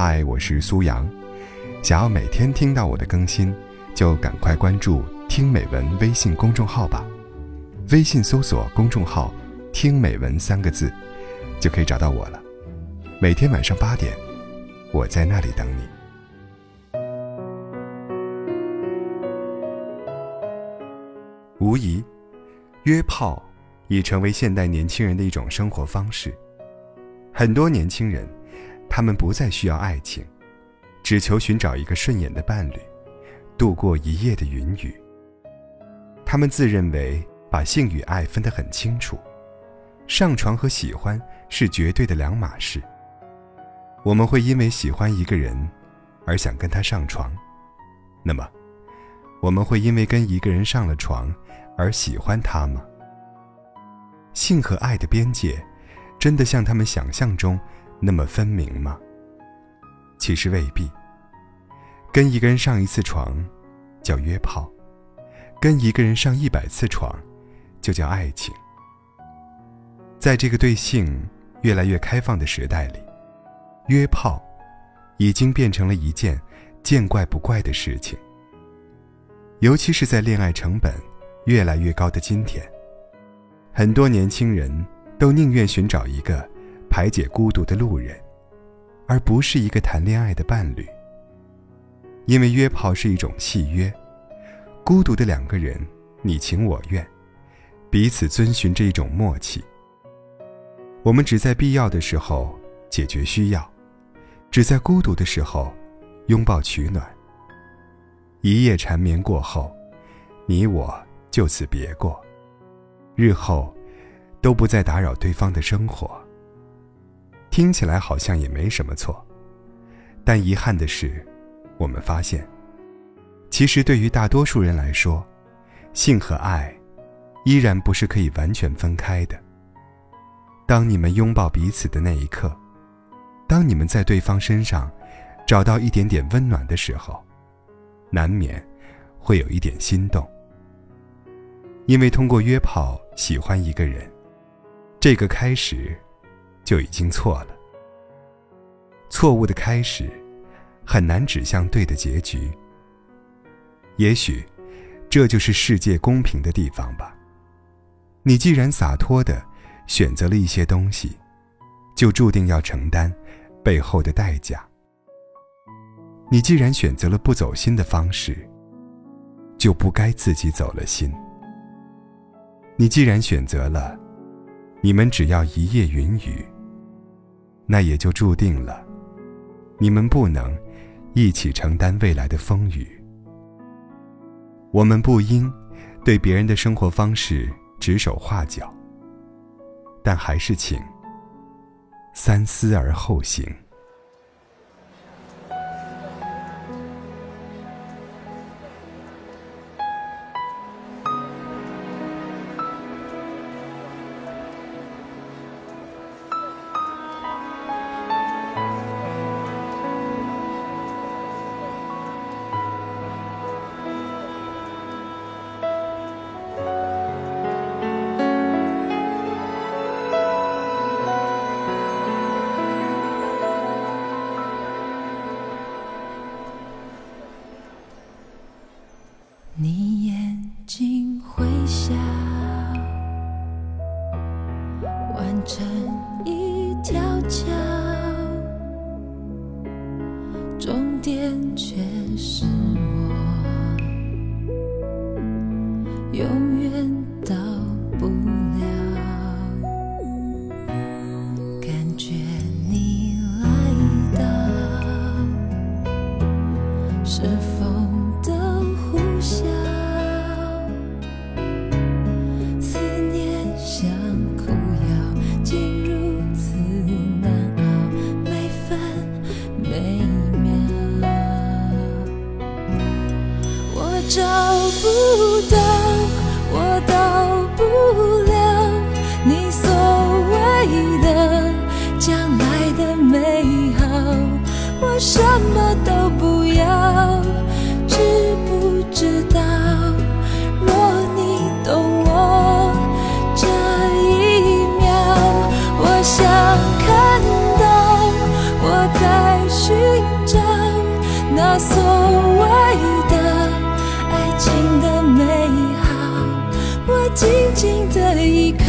嗨，我是苏阳。想要每天听到我的更新，就赶快关注“听美文”微信公众号吧。微信搜索公众号“听美文”三个字，就可以找到我了。每天晚上八点，我在那里等你。无疑，约炮已成为现代年轻人的一种生活方式。很多年轻人。他们不再需要爱情，只求寻找一个顺眼的伴侣，度过一夜的云雨。他们自认为把性与爱分得很清楚，上床和喜欢是绝对的两码事。我们会因为喜欢一个人而想跟他上床，那么，我们会因为跟一个人上了床而喜欢他吗？性和爱的边界，真的像他们想象中？那么分明吗？其实未必。跟一个人上一次床，叫约炮；跟一个人上一百次床，就叫爱情。在这个对性越来越开放的时代里，约炮已经变成了一件见怪不怪的事情。尤其是在恋爱成本越来越高的今天，很多年轻人都宁愿寻找一个。排解孤独的路人，而不是一个谈恋爱的伴侣。因为约炮是一种契约，孤独的两个人你情我愿，彼此遵循着一种默契。我们只在必要的时候解决需要，只在孤独的时候拥抱取暖。一夜缠绵过后，你我就此别过，日后都不再打扰对方的生活。听起来好像也没什么错，但遗憾的是，我们发现，其实对于大多数人来说，性和爱依然不是可以完全分开的。当你们拥抱彼此的那一刻，当你们在对方身上找到一点点温暖的时候，难免会有一点心动，因为通过约炮喜欢一个人，这个开始。就已经错了。错误的开始，很难指向对的结局。也许，这就是世界公平的地方吧。你既然洒脱的选择了一些东西，就注定要承担背后的代价。你既然选择了不走心的方式，就不该自己走了心。你既然选择了，你们只要一夜云雨。那也就注定了，你们不能一起承担未来的风雨。我们不应对别人的生活方式指手画脚，但还是请三思而后行。弯成一条桥，终点却是所谓的爱情的美好我紧紧的依靠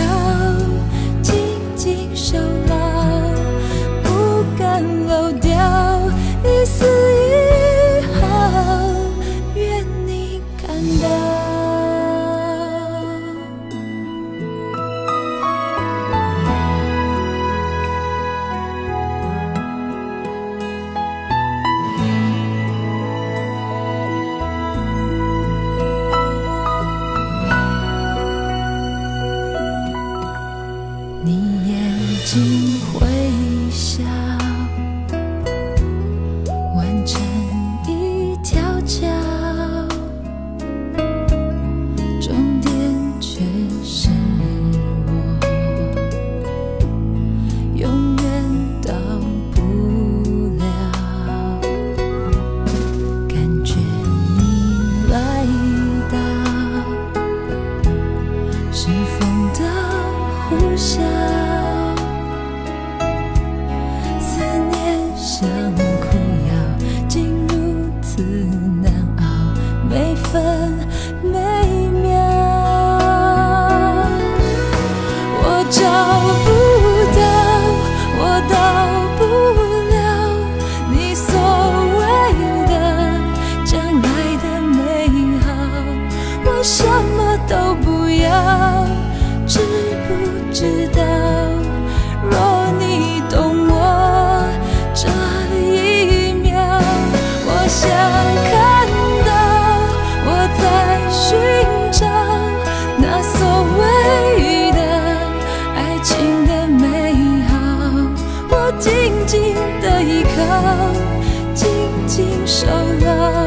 经受了。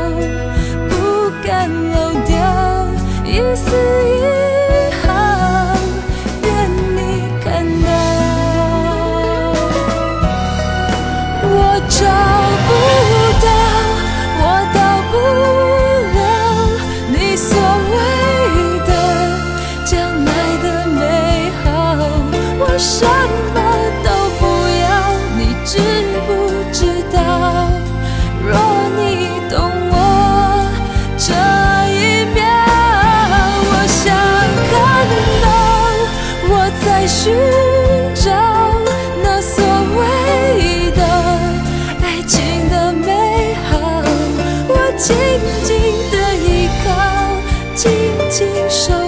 今生